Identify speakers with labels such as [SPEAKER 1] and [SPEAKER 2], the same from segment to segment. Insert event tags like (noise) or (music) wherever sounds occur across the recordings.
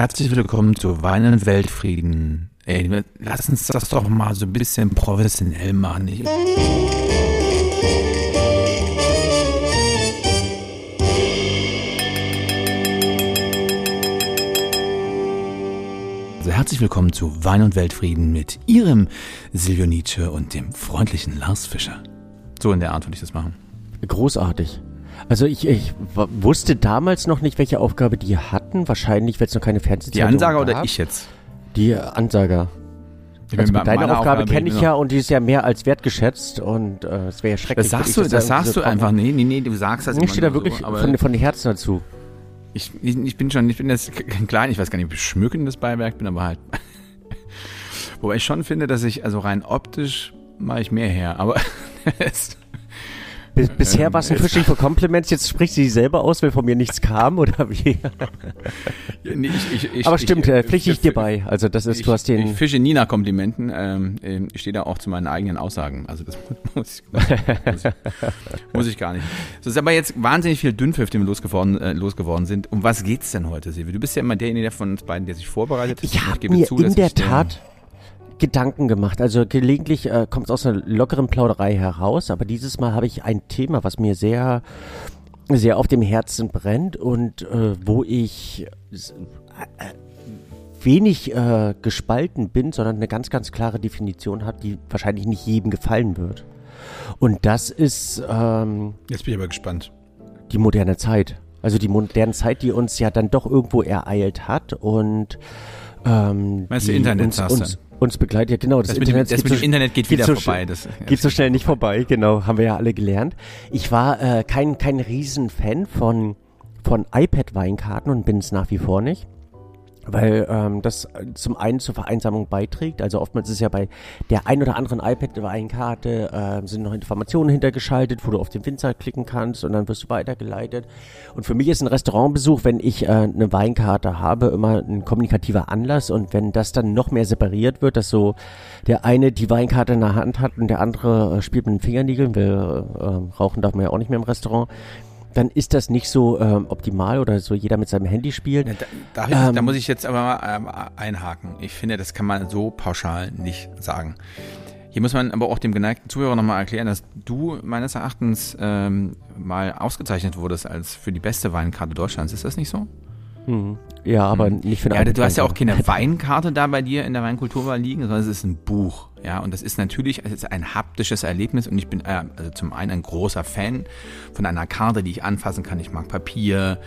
[SPEAKER 1] Herzlich willkommen zu Wein und Weltfrieden. Ey, lass uns das doch mal so ein bisschen professionell machen. Ich also herzlich willkommen zu Wein und Weltfrieden mit Ihrem Silvio Nietzsche und dem freundlichen Lars Fischer. So in der Art würde ich das machen.
[SPEAKER 2] Großartig. Also ich, ich wusste damals noch nicht, welche Aufgabe die hatten. Wahrscheinlich, weil es noch keine Fernsehzeitung
[SPEAKER 1] Die Ansager oder ich jetzt?
[SPEAKER 2] Die Ansager. Also deine Aufgabe, Aufgabe kenne ich ja und die ist ja mehr als wertgeschätzt und äh, es wäre ja schrecklich.
[SPEAKER 1] Das sagst du, das, das sagst du einfach. Nee, nee, nee, du sagst das
[SPEAKER 2] Ich stehe da wirklich so, von, von Herzen dazu.
[SPEAKER 1] Ich, ich, ich, bin schon, ich bin jetzt klein, ich weiß gar nicht, ob ich schmückendes Beiwerk bin, aber halt. (laughs) Wobei ich schon finde, dass ich, also rein optisch mache ich mehr her, aber (laughs)
[SPEAKER 2] bisher ähm, war es ein Fishing for Compliments, jetzt spricht sie selber aus, weil von mir nichts kam oder wie? (laughs) nee, ich, ich, Aber stimmt, äh, pflichte ich dir bei. Also das ist, du hast den.
[SPEAKER 1] Ich fische nie nach Komplimenten. Ähm, ähm, ich stehe da auch zu meinen eigenen Aussagen. Also das (laughs) muss ich, muss ich, muss ich gar nicht. So ist aber jetzt wahnsinnig viel Dünnpfiff, den wir losgeworden, äh, losgeworden sind. Um was geht's denn heute, Silvia? Du bist ja immer derjenige von uns beiden, der sich vorbereitet.
[SPEAKER 2] Ich habe mir zu, in der Tat Gedanken gemacht. Also gelegentlich äh, kommt es aus einer lockeren Plauderei heraus, aber dieses Mal habe ich ein Thema, was mir sehr, sehr auf dem Herzen brennt und äh, wo ich äh, wenig äh, gespalten bin, sondern eine ganz, ganz klare Definition habe, die wahrscheinlich nicht jedem gefallen wird. Und das ist. Ähm,
[SPEAKER 1] Jetzt bin ich aber gespannt.
[SPEAKER 2] Die moderne Zeit. Also die moderne Zeit, die uns ja dann doch irgendwo ereilt hat und ähm,
[SPEAKER 1] Meinst du Internet uns,
[SPEAKER 2] uns, uns begleitet. Ja, genau.
[SPEAKER 1] Das, das Internet, mit dem, das
[SPEAKER 2] so,
[SPEAKER 1] Internet geht, geht wieder so vorbei. Das,
[SPEAKER 2] geht so schnell nicht vorbei, genau. Haben wir ja alle gelernt. Ich war äh, kein, kein Riesenfan von, von iPad-Weinkarten und bin es nach wie vor nicht weil ähm, das zum einen zur Vereinsamung beiträgt. Also oftmals ist ja bei der ein oder anderen iPad-Weinkarte äh, sind noch Informationen hintergeschaltet, wo du auf den Winzer klicken kannst und dann wirst du weitergeleitet. Und für mich ist ein Restaurantbesuch, wenn ich äh, eine Weinkarte habe, immer ein kommunikativer Anlass. Und wenn das dann noch mehr separiert wird, dass so der eine die Weinkarte in der Hand hat und der andere äh, spielt mit den Fingernägeln, weil äh, rauchen darf man ja auch nicht mehr im Restaurant dann ist das nicht so ähm, optimal oder so jeder mit seinem Handy spielt. Ja,
[SPEAKER 1] da, da, ähm, da, muss ich jetzt aber mal ähm, einhaken. Ich finde, das kann man so pauschal nicht sagen. Hier muss man aber auch dem geneigten Zuhörer nochmal erklären, dass du meines Erachtens ähm, mal ausgezeichnet wurdest als für die beste Weinkarte Deutschlands. Ist das nicht so?
[SPEAKER 2] Mhm. Ja, aber hm. nicht für
[SPEAKER 1] eine Ja, du hast ja auch keine (laughs) Weinkarte da bei dir in der Weinkulturwahl liegen, sondern es ist ein Buch. Ja, und das ist natürlich es ist ein haptisches Erlebnis und ich bin äh, also zum einen ein großer Fan von einer Karte, die ich anfassen kann. Ich mag Papier.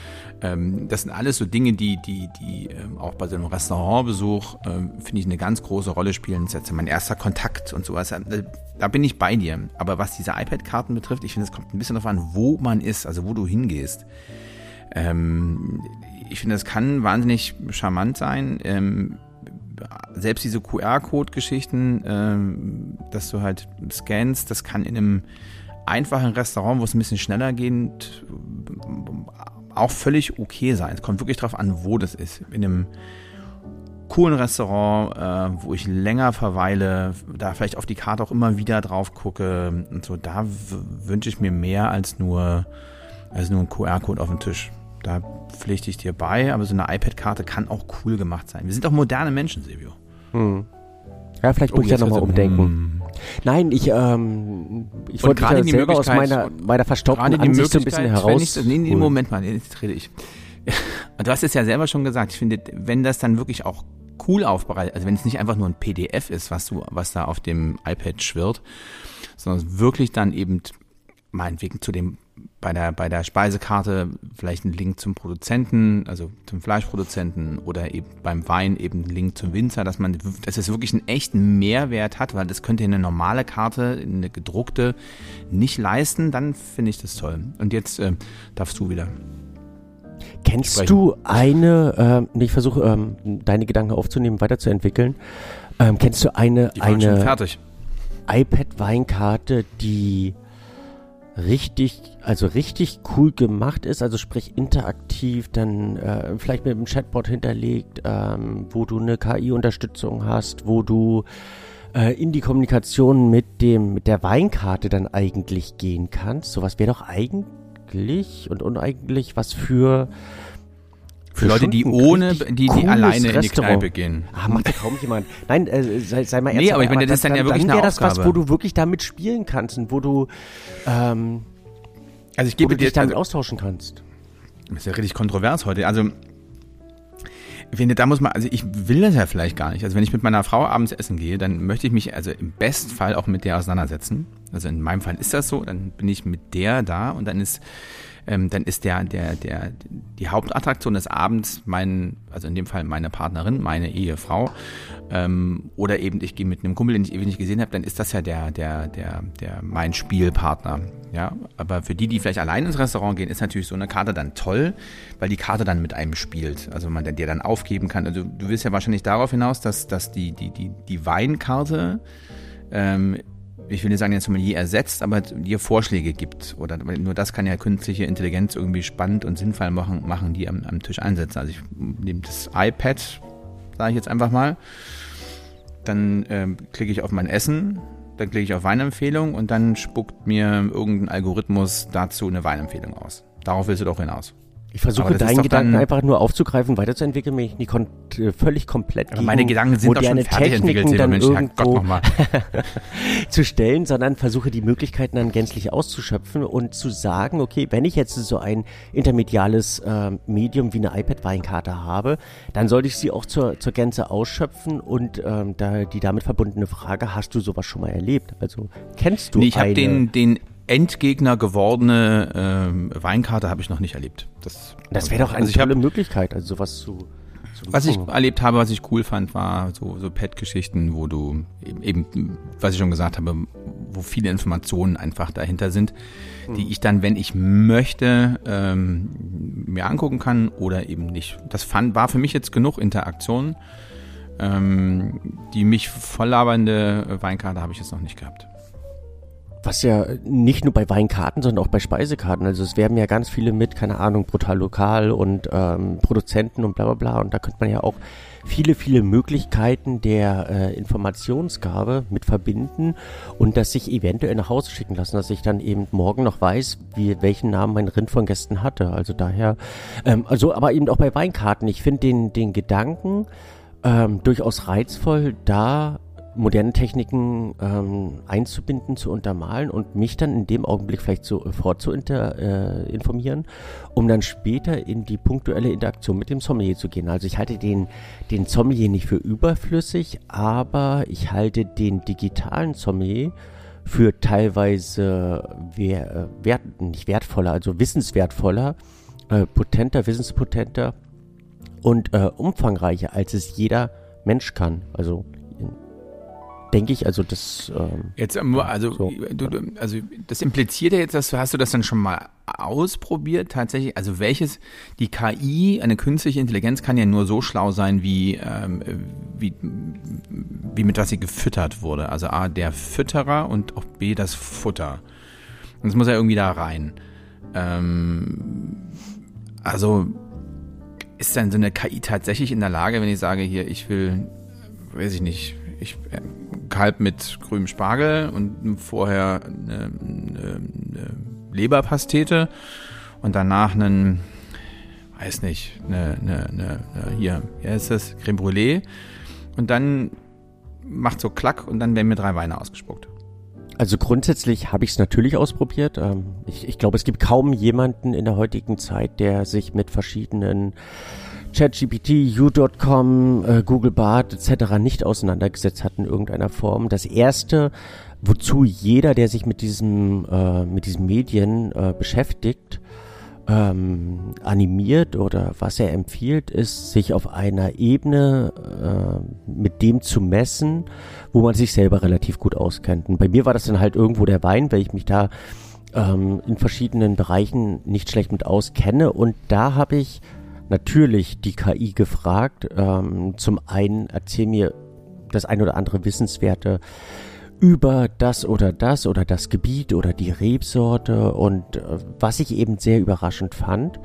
[SPEAKER 1] Ähm, das sind alles so Dinge, die, die, die ähm, auch bei so einem Restaurantbesuch ähm, finde ich eine ganz große Rolle spielen. Das ist mein erster Kontakt und sowas. Äh, da bin ich bei dir. Aber was diese iPad-Karten betrifft, ich finde, es kommt ein bisschen darauf an, wo man ist, also wo du hingehst. Ähm, ich finde, das kann wahnsinnig charmant sein. Ähm, selbst diese QR-Code-Geschichten, ähm, dass du halt scannst, das kann in einem einfachen Restaurant, wo es ein bisschen schneller geht, auch völlig okay sein. Es kommt wirklich darauf an, wo das ist. In einem coolen Restaurant, äh, wo ich länger verweile, da vielleicht auf die Karte auch immer wieder drauf gucke und so, da wünsche ich mir mehr als nur, als nur ein QR-Code auf dem Tisch. Da pflichte ich dir bei, aber so eine iPad-Karte kann auch cool gemacht sein. Wir sind auch moderne Menschen, Silvio. Hm.
[SPEAKER 2] Ja, vielleicht muss oh, ich ja nochmal umdenken. Hm. Nein, ich, ähm, ich wollte gerade selber aus meiner, meiner verstaubten Ansicht so ein bisschen heraus.
[SPEAKER 1] nee, nee, Moment mal, jetzt rede ich. (laughs) Du hast es ja selber schon gesagt, ich finde, wenn das dann wirklich auch cool aufbereitet, also wenn es nicht einfach nur ein PDF ist, was du, was da auf dem iPad schwirrt, sondern wirklich dann eben meinetwegen zu dem bei der, bei der Speisekarte vielleicht einen Link zum Produzenten, also zum Fleischproduzenten oder eben beim Wein eben einen Link zum Winzer, dass man, dass es wirklich einen echten Mehrwert hat, weil das könnte eine normale Karte, eine gedruckte nicht leisten, dann finde ich das toll. Und jetzt äh, darfst du wieder.
[SPEAKER 2] Kennst sprechen. du eine, äh, ich versuche ähm, deine Gedanken aufzunehmen, weiterzuentwickeln, ähm, kennst du eine, eine iPad-Weinkarte, die richtig, also richtig cool gemacht ist, also sprich interaktiv, dann äh, vielleicht mit dem Chatbot hinterlegt, ähm, wo du eine KI-Unterstützung hast, wo du äh, in die Kommunikation mit dem, mit der Weinkarte dann eigentlich gehen kannst. Sowas wäre doch eigentlich und uneigentlich was für
[SPEAKER 1] Für Leute, die ohne, die, die alleine in die Kneipe gehen.
[SPEAKER 2] Ah, macht ja kaum jemand. Nein, äh, sei, sei mal
[SPEAKER 1] ernst. Nee, aber ich meine, das ist dann, ja wirklich dann
[SPEAKER 2] eine das was, wo du wirklich damit spielen kannst und wo du, ähm,
[SPEAKER 1] also ich gebe
[SPEAKER 2] wo du
[SPEAKER 1] dir,
[SPEAKER 2] dich damit also, austauschen kannst.
[SPEAKER 1] Das ist ja richtig kontrovers heute. Also, finde, da muss man, also ich will das ja vielleicht gar nicht. Also wenn ich mit meiner Frau abends essen gehe, dann möchte ich mich also im Bestfall auch mit der auseinandersetzen. Also in meinem Fall ist das so, dann bin ich mit der da und dann ist ähm, dann ist der, der, der, die Hauptattraktion des Abends mein, also in dem Fall meine Partnerin, meine Ehefrau, ähm, oder eben ich gehe mit einem Kumpel, den ich ewig nicht gesehen habe, dann ist das ja der, der, der, der mein Spielpartner. Ja, aber für die, die vielleicht allein ins Restaurant gehen, ist natürlich so eine Karte dann toll, weil die Karte dann mit einem spielt. Also man der dann aufgeben kann. Also du willst ja wahrscheinlich darauf hinaus, dass, dass die, die, die, die Weinkarte ähm, ich will nicht sagen, den Sommelier ersetzt, aber dir Vorschläge gibt. Oder nur das kann ja künstliche Intelligenz irgendwie spannend und sinnvoll machen, machen die am, am Tisch einsetzen. Also ich nehme das iPad, sage ich jetzt einfach mal, dann ähm, klicke ich auf mein Essen, dann klicke ich auf Weinempfehlung und dann spuckt mir irgendein Algorithmus dazu eine Weinempfehlung aus. Darauf willst du doch hinaus.
[SPEAKER 2] Ich versuche deinen Gedanken einfach nur aufzugreifen, weiterzuentwickeln, mich nicht kon äh, völlig komplett
[SPEAKER 1] aber meine Gedanken sind doch schon fertig
[SPEAKER 2] entwickelt, dann Mensch, irgendwo (laughs) zu stellen, sondern versuche die Möglichkeiten dann gänzlich auszuschöpfen und zu sagen, okay, wenn ich jetzt so ein intermediales äh, Medium wie eine iPad-Weinkarte habe, dann sollte ich sie auch zur, zur Gänze ausschöpfen und ähm, da die damit verbundene Frage, hast du sowas schon mal erlebt? Also kennst du
[SPEAKER 1] nee, ich habe den, den Endgegner gewordene ähm, Weinkarte habe ich noch nicht erlebt.
[SPEAKER 2] Das, das wäre doch eine also tolle hab, Möglichkeit, also sowas zu.
[SPEAKER 1] zu was ich erlebt habe, was ich cool fand, war so, so Pet-Geschichten, wo du eben, eben, was ich schon gesagt habe, wo viele Informationen einfach dahinter sind, hm. die ich dann, wenn ich möchte, ähm, mir angucken kann oder eben nicht. Das fand, war für mich jetzt genug Interaktion. Ähm, die mich volllabernde Weinkarte habe ich jetzt noch nicht gehabt
[SPEAKER 2] was ja nicht nur bei Weinkarten, sondern auch bei Speisekarten. Also es werben ja ganz viele mit, keine Ahnung, brutal lokal und ähm, Produzenten und bla bla bla. Und da könnte man ja auch viele, viele Möglichkeiten der äh, Informationsgabe mit verbinden und das sich eventuell nach Hause schicken lassen, dass ich dann eben morgen noch weiß, wie, welchen Namen mein Rind von Gästen hatte. Also daher, ähm, also aber eben auch bei Weinkarten. Ich finde den, den Gedanken ähm, durchaus reizvoll, da moderne Techniken ähm, einzubinden, zu untermalen und mich dann in dem Augenblick vielleicht sofort zu inter, äh, informieren, um dann später in die punktuelle Interaktion mit dem Sommelier zu gehen. Also ich halte den, den Sommelier nicht für überflüssig, aber ich halte den digitalen Sommelier für teilweise wer, äh, wert, nicht wertvoller, also wissenswertvoller, äh, potenter, wissenspotenter und äh, umfangreicher, als es jeder Mensch kann. Also denke ich. Also das.
[SPEAKER 1] Ähm, jetzt, ähm, also, so. du, also das impliziert ja jetzt, dass du hast du das dann schon mal ausprobiert tatsächlich. Also welches die KI, eine künstliche Intelligenz kann ja nur so schlau sein, wie ähm, wie wie mit was sie gefüttert wurde. Also a der Fütterer und auch b das Futter. Und das muss ja irgendwie da rein. Ähm, also ist dann so eine KI tatsächlich in der Lage, wenn ich sage hier, ich will, weiß ich nicht, ich äh, Kalb mit grünem Spargel und vorher eine, eine, eine Leberpastete und danach einen, weiß nicht, eine, eine, eine, hier, wie heißt das, Creme Brûlée und dann macht so Klack und dann werden mir drei Weine ausgespuckt.
[SPEAKER 2] Also grundsätzlich habe ich es natürlich ausprobiert. Ähm, ich, ich glaube, es gibt kaum jemanden in der heutigen Zeit, der sich mit verschiedenen ChatGPT, U.com, äh, Google Bart etc. nicht auseinandergesetzt hat in irgendeiner Form. Das erste, wozu jeder, der sich mit diesem, äh, mit diesen Medien äh, beschäftigt, ähm, animiert oder was er empfiehlt, ist, sich auf einer Ebene äh, mit dem zu messen, wo man sich selber relativ gut auskennt. Und bei mir war das dann halt irgendwo der Wein, weil ich mich da ähm, in verschiedenen Bereichen nicht schlecht mit auskenne. Und da habe ich natürlich die KI gefragt. Ähm, zum einen erzähl mir das ein oder andere Wissenswerte über das oder das oder das Gebiet oder die Rebsorte. Und äh, was ich eben sehr überraschend fand,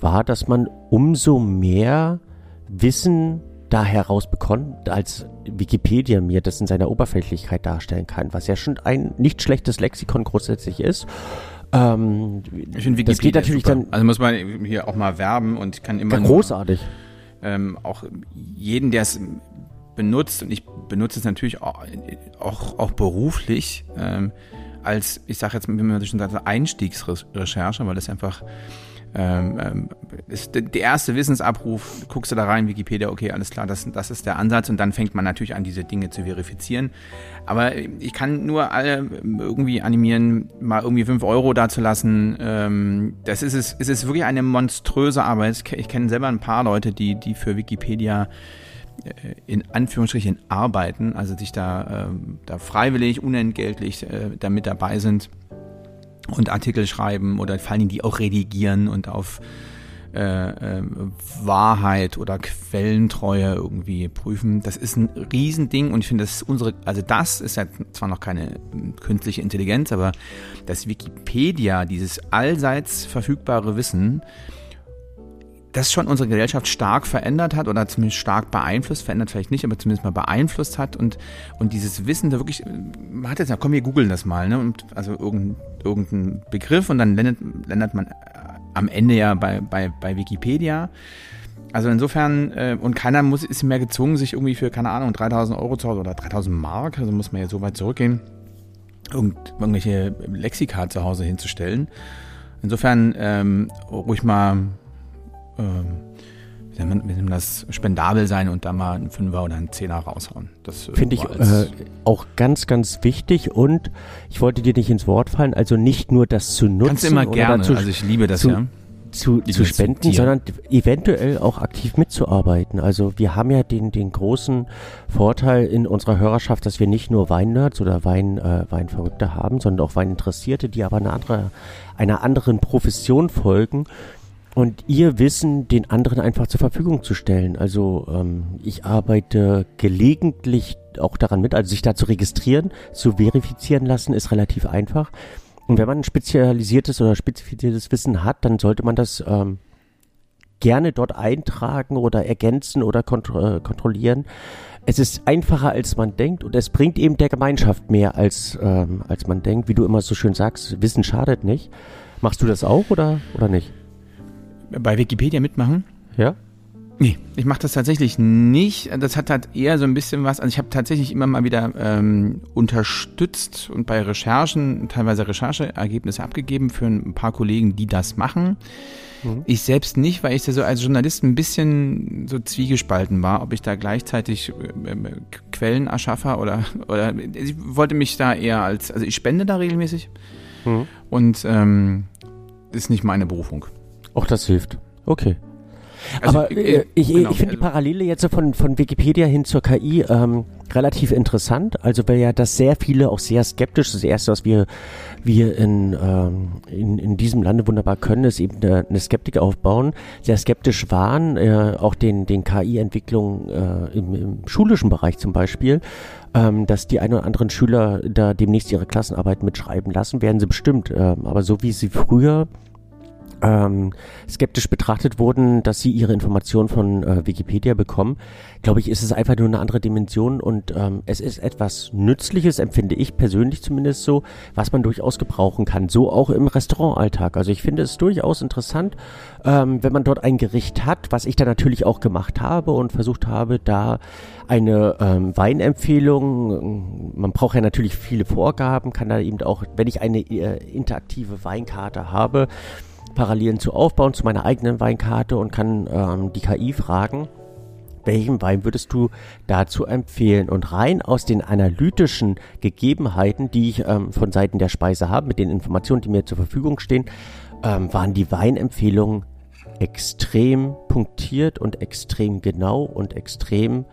[SPEAKER 2] war, dass man umso mehr Wissen da herausbekommt, als Wikipedia mir das in seiner Oberflächlichkeit darstellen kann, was ja schon ein nicht schlechtes Lexikon grundsätzlich ist. Ähm,
[SPEAKER 1] ich finde Wikipedia
[SPEAKER 2] das geht natürlich
[SPEAKER 1] super.
[SPEAKER 2] dann.
[SPEAKER 1] Also muss man hier auch mal werben und kann immer.
[SPEAKER 2] Nur, großartig.
[SPEAKER 1] Ähm, auch jeden, der es benutzt, und ich benutze es natürlich auch, auch, auch beruflich, ähm, als, ich sage jetzt, wie man schon sagt, Einstiegsrecherche, weil das einfach ähm, ähm, ist der erste Wissensabruf, guckst du da rein, Wikipedia, okay, alles klar, das, das ist der Ansatz und dann fängt man natürlich an, diese Dinge zu verifizieren. Aber ich kann nur alle irgendwie animieren, mal irgendwie fünf Euro dazulassen. Ähm, das ist es, es ist wirklich eine monströse Arbeit. Ich kenne selber ein paar Leute, die, die für Wikipedia äh, in Anführungsstrichen arbeiten, also sich da, äh, da freiwillig, unentgeltlich äh, da dabei sind und Artikel schreiben oder vor allem die auch redigieren und auf äh, äh, Wahrheit oder Quellentreue irgendwie prüfen. Das ist ein Riesending und ich finde, das ist unsere, also das ist ja zwar noch keine künstliche Intelligenz, aber dass Wikipedia, dieses allseits verfügbare Wissen, das schon unsere Gesellschaft stark verändert hat oder zumindest stark beeinflusst, verändert vielleicht nicht, aber zumindest mal beeinflusst hat und, und dieses Wissen da wirklich, man hat jetzt ja, komm, wir googeln das mal, ne, und also irgendein, irgendein Begriff und dann landet, landet man am Ende ja bei, bei, bei Wikipedia. Also insofern, äh, und keiner muss, ist mehr gezwungen, sich irgendwie für, keine Ahnung, 3000 Euro zu Hause oder 3000 Mark, also muss man ja so weit zurückgehen, irgend, irgendwelche Lexika zu Hause hinzustellen. Insofern ähm, ruhig mal ähm, wie nennt das, spendabel sein und da mal einen Fünfer oder einen Zehner raushauen. Das
[SPEAKER 2] äh, finde ich äh, auch ganz, ganz wichtig und ich wollte dir nicht ins Wort fallen, also nicht nur das zu nutzen.
[SPEAKER 1] Kannst immer gerne, dazu, also ich liebe das
[SPEAKER 2] zu,
[SPEAKER 1] ja.
[SPEAKER 2] Zu, zu spenden, sondern eventuell auch aktiv mitzuarbeiten. Also wir haben ja den, den großen Vorteil in unserer Hörerschaft, dass wir nicht nur Weinnerds oder Wein, äh, Weinverrückte haben, sondern auch Weininteressierte, die aber eine andere, einer anderen Profession folgen, und ihr Wissen den anderen einfach zur Verfügung zu stellen. Also ähm, ich arbeite gelegentlich auch daran mit, also sich da zu registrieren, zu verifizieren lassen, ist relativ einfach. Und wenn man ein spezialisiertes oder spezifiziertes Wissen hat, dann sollte man das ähm, gerne dort eintragen oder ergänzen oder kontro äh, kontrollieren. Es ist einfacher, als man denkt und es bringt eben der Gemeinschaft mehr, als, ähm, als man denkt. Wie du immer so schön sagst, Wissen schadet nicht. Machst du das auch oder, oder nicht?
[SPEAKER 1] Bei Wikipedia mitmachen?
[SPEAKER 2] Ja.
[SPEAKER 1] Nee, ich mache das tatsächlich nicht. Das hat halt eher so ein bisschen was, also ich habe tatsächlich immer mal wieder ähm, unterstützt und bei Recherchen teilweise Rechercheergebnisse abgegeben für ein paar Kollegen, die das machen. Mhm. Ich selbst nicht, weil ich da so als Journalist ein bisschen so zwiegespalten war, ob ich da gleichzeitig äh, äh, Quellenerschaffer oder, oder ich wollte mich da eher als, also ich spende da regelmäßig mhm. und ähm, ist nicht meine Berufung.
[SPEAKER 2] Auch das hilft. Okay. Also, Aber äh, ich, genau, ich finde die also Parallele jetzt von, von Wikipedia hin zur KI ähm, relativ interessant. Also weil ja das sehr viele auch sehr skeptisch. Das erste, was wir, wir in, ähm, in, in diesem Lande wunderbar können, ist eben eine, eine Skeptik aufbauen. Sehr skeptisch waren, äh, auch den, den KI-Entwicklungen äh, im, im schulischen Bereich zum Beispiel ähm, dass die ein oder anderen Schüler da demnächst ihre Klassenarbeit mitschreiben lassen, werden sie bestimmt. Ähm, aber so wie sie früher ähm, skeptisch betrachtet wurden, dass sie ihre Informationen von äh, Wikipedia bekommen, glaube ich, ist es einfach nur eine andere Dimension und ähm, es ist etwas Nützliches, empfinde ich persönlich zumindest so, was man durchaus gebrauchen kann, so auch im Restaurantalltag. Also ich finde es durchaus interessant, ähm, wenn man dort ein Gericht hat, was ich dann natürlich auch gemacht habe und versucht habe, da eine ähm, Weinempfehlung, man braucht ja natürlich viele Vorgaben, kann da eben auch, wenn ich eine äh, interaktive Weinkarte habe, Parallelen zu aufbauen zu meiner eigenen Weinkarte und kann ähm, die KI fragen, welchen Wein würdest du dazu empfehlen? Und rein aus den analytischen Gegebenheiten, die ich ähm, von Seiten der Speise habe, mit den Informationen, die mir zur Verfügung stehen, ähm, waren die Weinempfehlungen extrem punktiert und extrem genau und extrem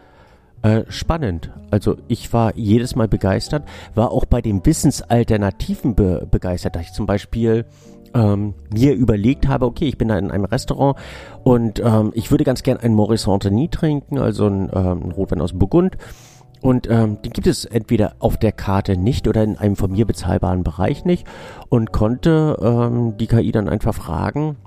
[SPEAKER 2] äh, spannend. Also ich war jedes Mal begeistert, war auch bei den Wissensalternativen be begeistert, dass ich zum Beispiel ähm, mir überlegt habe, okay, ich bin da in einem Restaurant und ähm, ich würde ganz gern einen Maurice Saint-Denis trinken, also einen, ähm, Rotwein aus Burgund. Und ähm, den gibt es entweder auf der Karte nicht oder in einem von mir bezahlbaren Bereich nicht. Und konnte ähm, die KI dann einfach fragen,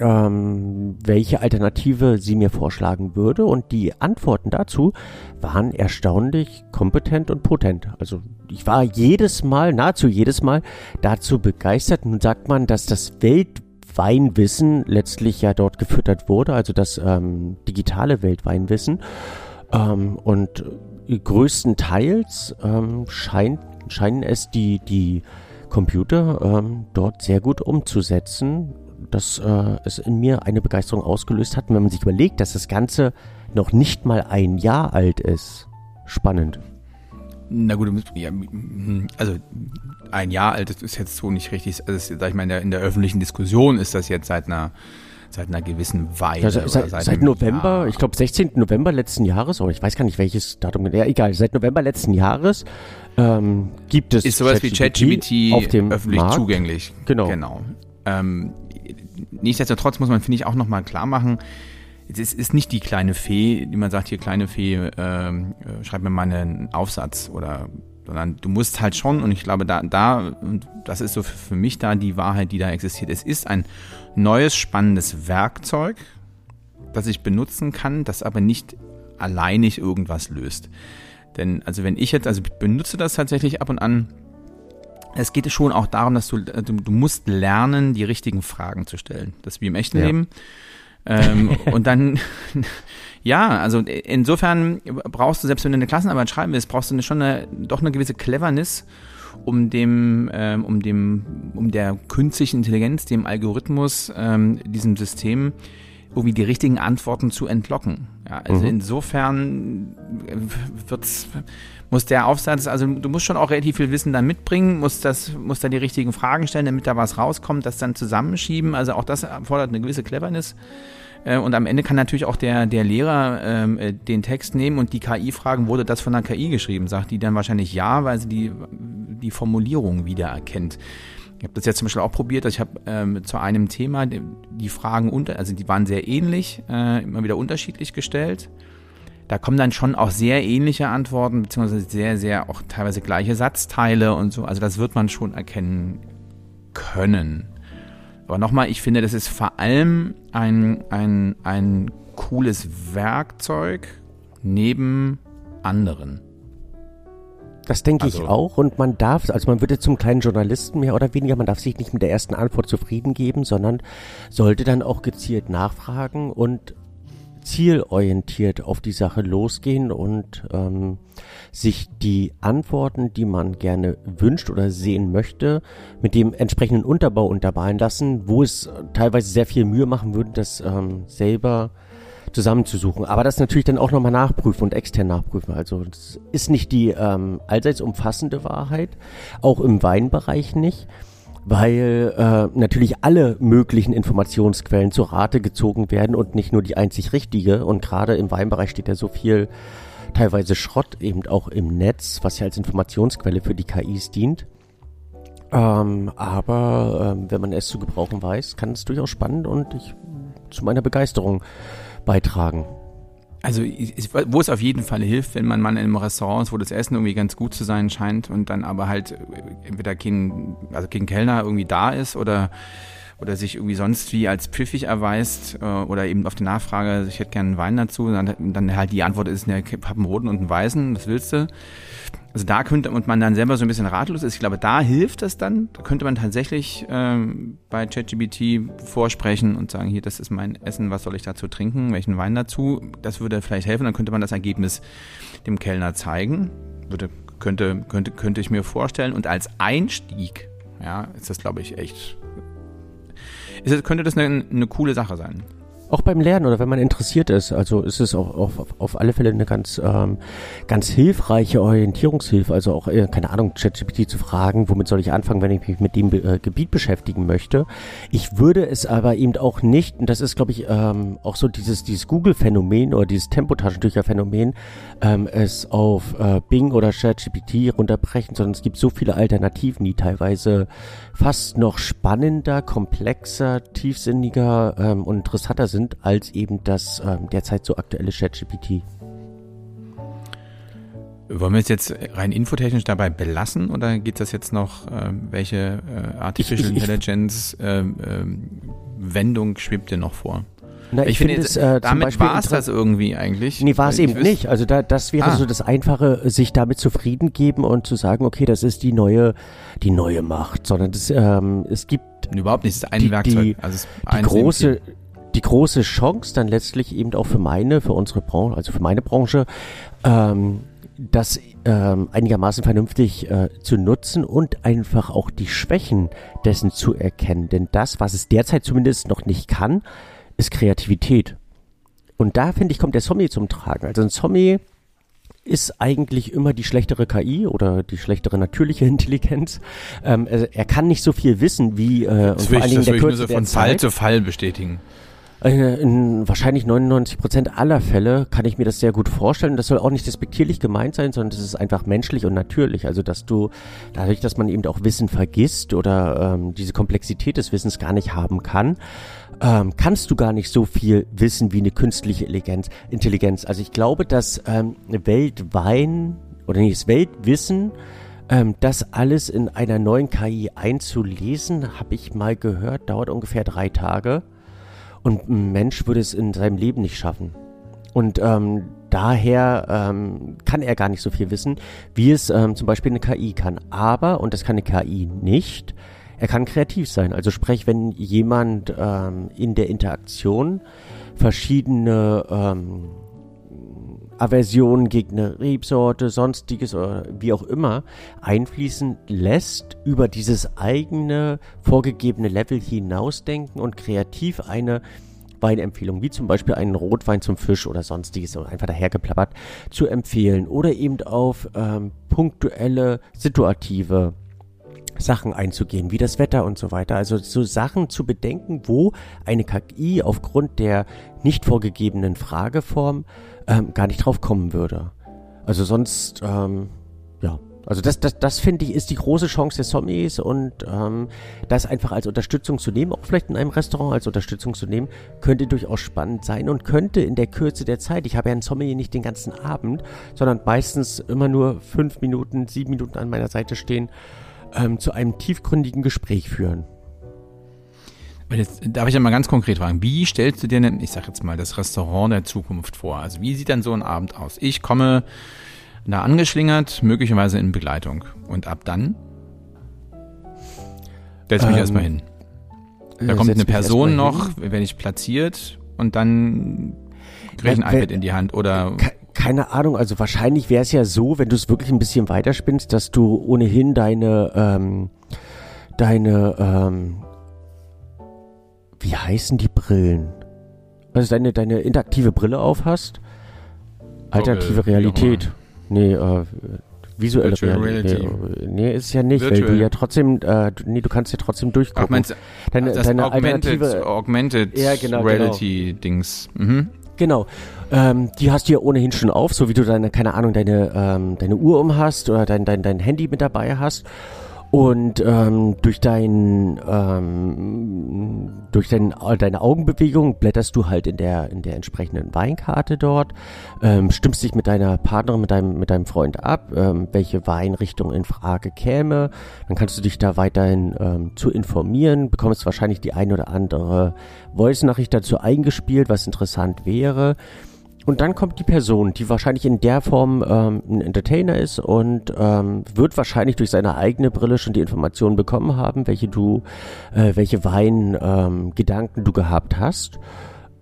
[SPEAKER 2] ähm, welche Alternative sie mir vorschlagen würde. Und die Antworten dazu waren erstaunlich kompetent und potent. Also ich war jedes Mal, nahezu jedes Mal dazu begeistert. Nun sagt man, dass das Weltweinwissen letztlich ja dort gefüttert wurde, also das ähm, digitale Weltweinwissen. Ähm, und größtenteils ähm, scheint, scheinen es die, die Computer ähm, dort sehr gut umzusetzen, dass äh, es in mir eine Begeisterung ausgelöst hat. Und wenn man sich überlegt, dass das Ganze noch nicht mal ein Jahr alt ist, spannend.
[SPEAKER 1] Na gut, ja, also ein Jahr alt ist jetzt so nicht richtig. Also sag ich mal, in der, in der öffentlichen Diskussion ist das jetzt seit einer seit einer gewissen Weile.
[SPEAKER 2] Also, seit, seit, seit November, Jahr. ich glaube 16. November letzten Jahres, oder ich weiß gar nicht welches Datum, ja egal, seit November letzten Jahres ähm, gibt es
[SPEAKER 1] Ist sowas Chat wie ChatGPT auf dem öffentlich Markt. zugänglich.
[SPEAKER 2] Genau.
[SPEAKER 1] genau. Ähm, nichtsdestotrotz muss man, finde ich, auch nochmal klar machen, es ist nicht die kleine Fee, die man sagt, hier kleine Fee, ähm, äh, schreib mir mal einen Aufsatz oder sondern du musst halt schon, und ich glaube, da, da, und das ist so für mich da die Wahrheit, die da existiert. Es ist ein neues, spannendes Werkzeug, das ich benutzen kann, das aber nicht alleinig irgendwas löst. Denn, also wenn ich jetzt, also ich benutze das tatsächlich ab und an, es geht schon auch darum, dass du, du, du musst lernen, die richtigen Fragen zu stellen. Das ist wie im echten ja. Leben. ähm, (laughs) und dann, (laughs) ja, also insofern brauchst du, selbst wenn du eine Klassenarbeit schreiben willst, brauchst du schon eine, doch eine gewisse Cleverness, um dem, ähm, um dem, um der künstlichen Intelligenz, dem Algorithmus, ähm, diesem System irgendwie die richtigen Antworten zu entlocken. Ja, also mhm. insofern wird's, muss der Aufsatz, also du musst schon auch relativ viel Wissen dann mitbringen, musst das, musst da die richtigen Fragen stellen, damit da was rauskommt, das dann zusammenschieben. Also auch das erfordert eine gewisse Cleverness. Äh, und am Ende kann natürlich auch der, der Lehrer ähm, äh, den Text nehmen und die KI fragen, wurde das von der KI geschrieben? Sagt die dann wahrscheinlich ja, weil sie die, die Formulierung wiedererkennt. Ich habe das jetzt zum Beispiel auch probiert, dass ich habe ähm, zu einem Thema die, die, Fragen unter, also die waren sehr ähnlich, äh, immer wieder unterschiedlich gestellt. Da kommen dann schon auch sehr ähnliche Antworten, beziehungsweise sehr, sehr auch teilweise gleiche Satzteile und so. Also das wird man schon erkennen können. Aber nochmal, ich finde, das ist vor allem ein, ein, ein cooles Werkzeug neben anderen.
[SPEAKER 2] Das denke also, ich auch und man darf, also man würde zum kleinen Journalisten mehr oder weniger, man darf sich nicht mit der ersten Antwort zufrieden geben, sondern sollte dann auch gezielt nachfragen und zielorientiert auf die Sache losgehen und ähm, sich die Antworten, die man gerne wünscht oder sehen möchte, mit dem entsprechenden Unterbau unterballen lassen, wo es teilweise sehr viel Mühe machen würde, das ähm, selber zusammenzusuchen. Aber das natürlich dann auch nochmal nachprüfen und extern nachprüfen. Also das ist nicht die ähm, allseits umfassende Wahrheit, auch im Weinbereich nicht, weil äh, natürlich alle möglichen Informationsquellen zu Rate gezogen werden und nicht nur die einzig richtige. Und gerade im Weinbereich steht ja so viel teilweise Schrott eben auch im Netz, was ja als Informationsquelle für die KIs dient. Ähm, aber ähm, wenn man es zu gebrauchen weiß, kann es durchaus spannend und ich zu meiner Begeisterung beitragen?
[SPEAKER 1] Also wo es auf jeden Fall hilft, wenn man mal in einem Restaurant ist, wo das Essen irgendwie ganz gut zu sein scheint und dann aber halt entweder kein, also kein Kellner irgendwie da ist oder oder sich irgendwie sonst wie als pfiffig erweist äh, oder eben auf die Nachfrage, ich hätte gerne einen Wein dazu, dann, dann halt die Antwort ist, ne, ich habe einen roten und einen weißen, was willst du? Also da könnte und man dann selber so ein bisschen ratlos ist, ich glaube, da hilft es dann. Da könnte man tatsächlich ähm, bei ChatGPT vorsprechen und sagen, hier, das ist mein Essen, was soll ich dazu trinken, welchen Wein dazu. Das würde vielleicht helfen, dann könnte man das Ergebnis dem Kellner zeigen. Würde, könnte, könnte, könnte ich mir vorstellen. Und als Einstieg, ja, ist das, glaube ich, echt. Ist, könnte das eine, eine coole Sache sein.
[SPEAKER 2] Auch beim Lernen oder wenn man interessiert ist. Also ist es auch auf, auf alle Fälle eine ganz, ähm, ganz hilfreiche Orientierungshilfe. Also auch, äh, keine Ahnung, ChatGPT zu fragen, womit soll ich anfangen, wenn ich mich mit dem äh, Gebiet beschäftigen möchte. Ich würde es aber eben auch nicht, und das ist, glaube ich, ähm, auch so dieses, dieses Google-Phänomen oder dieses Tempotaschentücher-Phänomen, ähm, es auf äh, Bing oder ChatGPT runterbrechen, sondern es gibt so viele Alternativen, die teilweise fast noch spannender, komplexer, tiefsinniger ähm, und interessanter sind als eben das ähm, derzeit so aktuelle ChatGPT.
[SPEAKER 1] Wollen wir es jetzt rein infotechnisch dabei belassen oder geht das jetzt noch, äh, welche äh, Artificial ich, ich, Intelligence äh, Wendung schwebt dir noch vor?
[SPEAKER 2] Na, ich, ich finde, es, äh,
[SPEAKER 1] damit war es das irgendwie eigentlich.
[SPEAKER 2] Nee, war es eben nicht. Also da, das wäre ah. so das Einfache, sich damit zufrieden geben und zu sagen, okay, das ist die neue, die neue Macht, sondern das, ähm, es gibt
[SPEAKER 1] überhaupt nicht, es ist ein die, Werkzeug.
[SPEAKER 2] Die,
[SPEAKER 1] also
[SPEAKER 2] die große, die große Chance dann letztlich eben auch für meine, für unsere Branche, also für meine Branche, ähm, das ähm, einigermaßen vernünftig äh, zu nutzen und einfach auch die Schwächen dessen zu erkennen. Denn das, was es derzeit zumindest noch nicht kann, ist Kreativität. Und da, finde ich, kommt der Zombie zum Tragen. Also ein Zombie ist eigentlich immer die schlechtere KI oder die schlechtere natürliche (laughs) Intelligenz. Ähm, also er kann nicht so viel wissen wie äh,
[SPEAKER 1] und vor allen Dingen der Kürze so von Fall zu Fall bestätigen.
[SPEAKER 2] Äh, in wahrscheinlich 99 Prozent aller Fälle kann ich mir das sehr gut vorstellen. Das soll auch nicht despektierlich gemeint sein, sondern das ist einfach menschlich und natürlich. Also, dass du dadurch, dass man eben auch Wissen vergisst oder ähm, diese Komplexität des Wissens gar nicht haben kann, ähm, kannst du gar nicht so viel wissen wie eine künstliche Intelligenz. Also, ich glaube, dass ähm, Weltwein oder nicht das Weltwissen ähm, das alles in einer neuen KI einzulesen, habe ich mal gehört, dauert ungefähr drei Tage. Und ein Mensch würde es in seinem Leben nicht schaffen. Und ähm, daher ähm, kann er gar nicht so viel wissen, wie es ähm, zum Beispiel eine KI kann. Aber, und das kann eine KI nicht, er kann kreativ sein. Also sprich, wenn jemand ähm, in der Interaktion verschiedene ähm, Aversion gegen eine Rebsorte, sonstiges oder wie auch immer einfließen lässt, über dieses eigene vorgegebene Level hinausdenken und kreativ eine Weinempfehlung, wie zum Beispiel einen Rotwein zum Fisch oder sonstiges, einfach dahergeplappert, zu empfehlen oder eben auf ähm, punktuelle, situative Sachen einzugehen, wie das Wetter und so weiter. Also so Sachen zu bedenken, wo eine KI aufgrund der nicht vorgegebenen Frageform ähm, gar nicht drauf kommen würde. Also sonst, ähm, ja. Also das, das, das finde ich, ist die große Chance des Zombies und ähm, das einfach als Unterstützung zu nehmen, auch vielleicht in einem Restaurant als Unterstützung zu nehmen, könnte durchaus spannend sein und könnte in der Kürze der Zeit, ich habe ja einen Zombie nicht den ganzen Abend, sondern meistens immer nur fünf Minuten, sieben Minuten an meiner Seite stehen, ähm, zu einem tiefgründigen Gespräch führen.
[SPEAKER 1] Jetzt darf ich ja mal ganz konkret fragen, wie stellst du dir denn, ich sag jetzt mal, das Restaurant der Zukunft vor? Also wie sieht dann so ein Abend aus? Ich komme da angeschlingert, möglicherweise in Begleitung. Und ab dann? Setz mich ähm, erstmal hin. Da kommt eine Person noch, werde ich platziert und dann kriege ich ein iPad in die Hand oder
[SPEAKER 2] keine Ahnung, also wahrscheinlich wäre es ja so, wenn du es wirklich ein bisschen weiterspinnst, dass du ohnehin deine, ähm, deine, ähm, wie heißen die Brillen? Also deine, deine interaktive Brille auf hast. Alternative okay, Realität. Nee, äh, visuelle Virtual Realität. Nee, nee, ist ja nicht, Virtual. weil du ja trotzdem, äh, nee, du kannst ja trotzdem durchgucken. Ach,
[SPEAKER 1] meinst, deine, das deine augmented, alternative augmented ja, genau, genau. Reality genau. Dings. Mhm.
[SPEAKER 2] Genau. Ähm, die hast du ja ohnehin schon auf, so wie du deine, keine Ahnung, deine, ähm, deine Uhr um hast oder dein, dein, dein Handy mit dabei hast. Und ähm, durch dein ähm, durch dein, deine Augenbewegung blätterst du halt in der in der entsprechenden Weinkarte dort, ähm, stimmst dich mit deiner Partnerin, mit deinem mit deinem Freund ab, ähm, welche Weinrichtung in Frage käme. Dann kannst du dich da weiterhin ähm, zu informieren, bekommst wahrscheinlich die ein oder andere Voice-Nachricht dazu eingespielt, was interessant wäre. Und dann kommt die Person, die wahrscheinlich in der Form ähm, ein Entertainer ist und ähm, wird wahrscheinlich durch seine eigene Brille schon die Informationen bekommen haben, welche du, äh, welche Weingedanken ähm, du gehabt hast.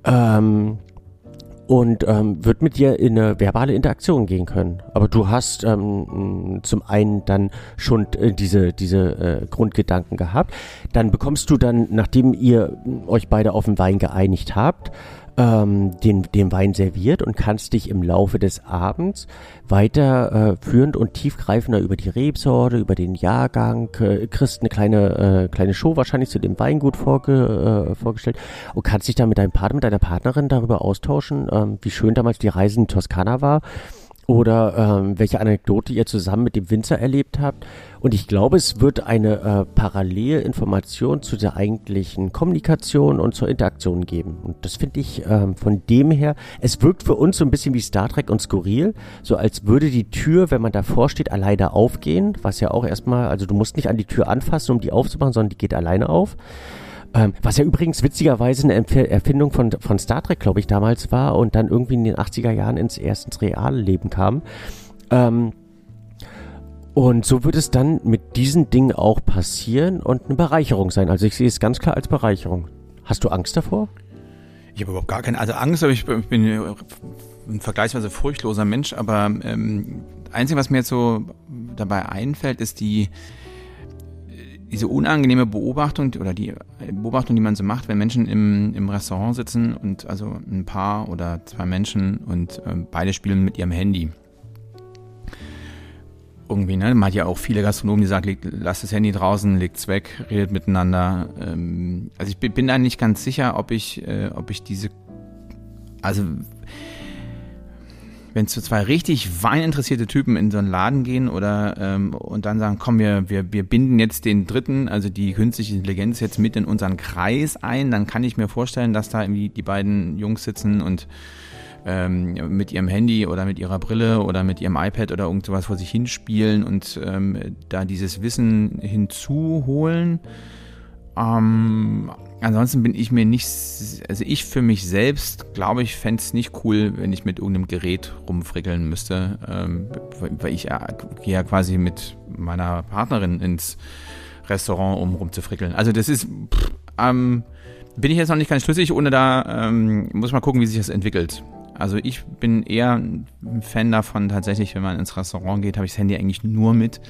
[SPEAKER 2] Ähm, und ähm, wird mit dir in eine verbale Interaktion gehen können. Aber du hast ähm, zum einen dann schon äh, diese, diese äh, Grundgedanken gehabt. Dann bekommst du dann, nachdem ihr euch beide auf den Wein geeinigt habt, ähm, den, den Wein serviert und kannst dich im Laufe des Abends weiter äh, führend und tiefgreifender über die Rebsorte, über den Jahrgang, äh, kriegst eine kleine, äh, kleine Show wahrscheinlich zu dem Weingut vorge, äh, vorgestellt und kannst dich dann mit deinem Partner, mit deiner Partnerin darüber austauschen, ähm, wie schön damals die Reise in Toskana war oder ähm, welche Anekdote ihr zusammen mit dem Winzer erlebt habt. Und ich glaube, es wird eine äh, parallele Information zu der eigentlichen Kommunikation und zur Interaktion geben. Und das finde ich ähm, von dem her, es wirkt für uns so ein bisschen wie Star Trek und skurril, so als würde die Tür, wenn man davor steht, alleine aufgehen, was ja auch erstmal, also du musst nicht an die Tür anfassen, um die aufzumachen, sondern die geht alleine auf. Ähm, was ja übrigens witzigerweise eine Erfindung von, von Star Trek, glaube ich, damals war und dann irgendwie in den 80er Jahren ins erste reale Leben kam. Ähm, und so wird es dann mit diesen Dingen auch passieren und eine Bereicherung sein. Also ich sehe es ganz klar als Bereicherung. Hast du Angst davor?
[SPEAKER 1] Ich habe überhaupt gar keine. Also Angst, aber ich, ich bin ein vergleichsweise furchtloser Mensch. Aber ähm, einzige, was mir jetzt so dabei einfällt, ist die diese unangenehme Beobachtung oder die Beobachtung, die man so macht, wenn Menschen im, im Restaurant sitzen und also ein Paar oder zwei Menschen und äh, beide spielen mit ihrem Handy. Irgendwie, ne? Man hat ja auch viele Gastronomen, die sagen, lasst das Handy draußen, legt's weg, redet miteinander. Ähm, also ich bin, bin da nicht ganz sicher, ob ich, äh, ob ich diese, also wenn zu zwei richtig weininteressierte Typen in so einen Laden gehen oder ähm, und dann sagen, komm, wir, wir, wir binden jetzt den dritten, also die künstliche Intelligenz jetzt mit in unseren Kreis ein, dann kann ich mir vorstellen, dass da irgendwie die beiden Jungs sitzen und ähm, mit ihrem Handy oder mit ihrer Brille oder mit ihrem iPad oder irgend sowas vor sich hinspielen und ähm, da dieses Wissen hinzuholen. Ähm, ansonsten bin ich mir nicht, also ich für mich selbst glaube ich, fände es nicht cool, wenn ich mit irgendeinem Gerät rumfrickeln müsste, ähm, weil ich ja, gehe ja quasi mit meiner Partnerin ins Restaurant, um rumzufrickeln. Also das ist, pff, ähm, bin ich jetzt noch nicht ganz schlüssig, ohne da, ähm, muss mal gucken, wie sich das entwickelt. Also ich bin eher ein Fan davon, tatsächlich, wenn man ins Restaurant geht, habe ich das Handy eigentlich nur mit,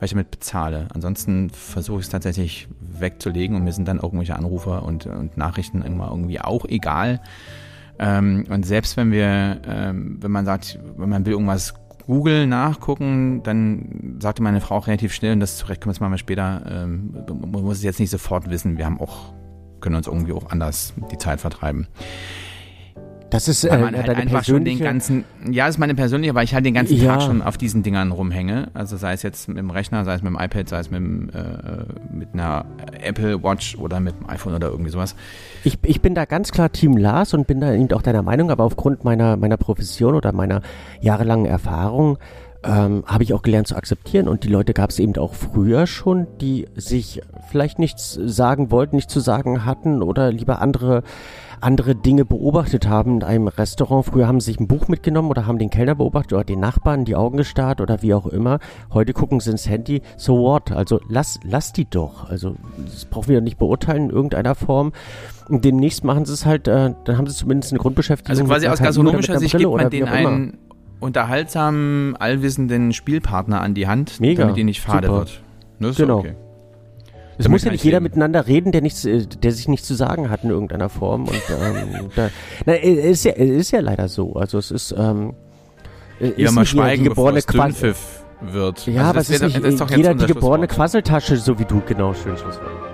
[SPEAKER 1] weil ich damit bezahle. Ansonsten versuche ich es tatsächlich wegzulegen und mir sind dann irgendwelche Anrufe und, und Nachrichten immer irgendwie auch egal. Ähm, und selbst wenn wir, ähm, wenn man sagt, wenn man will irgendwas Google nachgucken, dann sagte meine Frau relativ schnell, und das zurecht können wir es mal später, ähm, man muss es jetzt nicht sofort wissen, wir haben auch, können uns irgendwie auch anders die Zeit vertreiben.
[SPEAKER 2] Das ist äh,
[SPEAKER 1] man halt einfach schon den ganzen, ja, das ist meine persönliche, weil ich halt den ganzen
[SPEAKER 2] Ja.
[SPEAKER 1] Tag schon auf diesen Dingern rumhänge. Also sei es jetzt mit dem Rechner, sei es mit dem iPad, sei es mit, dem, äh, mit einer Apple Watch oder mit dem iPhone oder irgendwie sowas.
[SPEAKER 2] Ich, ich bin da ganz klar Team Lars und bin da eben auch deiner Meinung, aber aufgrund meiner, meiner Profession oder meiner jahrelangen Erfahrung ähm, habe ich auch gelernt zu akzeptieren und die Leute gab es eben auch früher schon, die sich vielleicht nichts sagen wollten, nichts zu sagen hatten oder lieber andere andere Dinge beobachtet haben in einem Restaurant. Früher haben sie sich ein Buch mitgenommen oder haben den Kellner beobachtet oder den Nachbarn die Augen gestarrt oder wie auch immer. Heute gucken sie ins Handy. So what? Also lass, lass die doch. Also das brauchen wir nicht beurteilen in irgendeiner Form. Und demnächst machen sie es halt, äh, dann haben sie zumindest eine Grundbeschäftigung.
[SPEAKER 1] Also quasi aus gastronomischer Sicht gibt man denen einen unterhaltsamen, allwissenden Spielpartner an die Hand,
[SPEAKER 2] Mega.
[SPEAKER 1] damit die nicht fade
[SPEAKER 2] Super.
[SPEAKER 1] wird. Ne, ist
[SPEAKER 2] Genau.
[SPEAKER 1] Okay.
[SPEAKER 2] Es muss ja nicht
[SPEAKER 1] ich
[SPEAKER 2] jeder miteinander reden, der nichts, äh, der sich nichts zu sagen hat in irgendeiner Form. Und ähm, (laughs) da, na, äh, ist ja, ist ja leider so. Also es ist, ähm, äh,
[SPEAKER 1] Ja,
[SPEAKER 2] ist
[SPEAKER 1] mal schweigen,
[SPEAKER 2] geborene
[SPEAKER 1] Dünnpfiff wird.
[SPEAKER 2] Ja,
[SPEAKER 1] Also
[SPEAKER 2] aber es ist nicht
[SPEAKER 1] das ist
[SPEAKER 2] jeder die geborene. Quasseltasche, so wie du, genau, schön Schlusswort.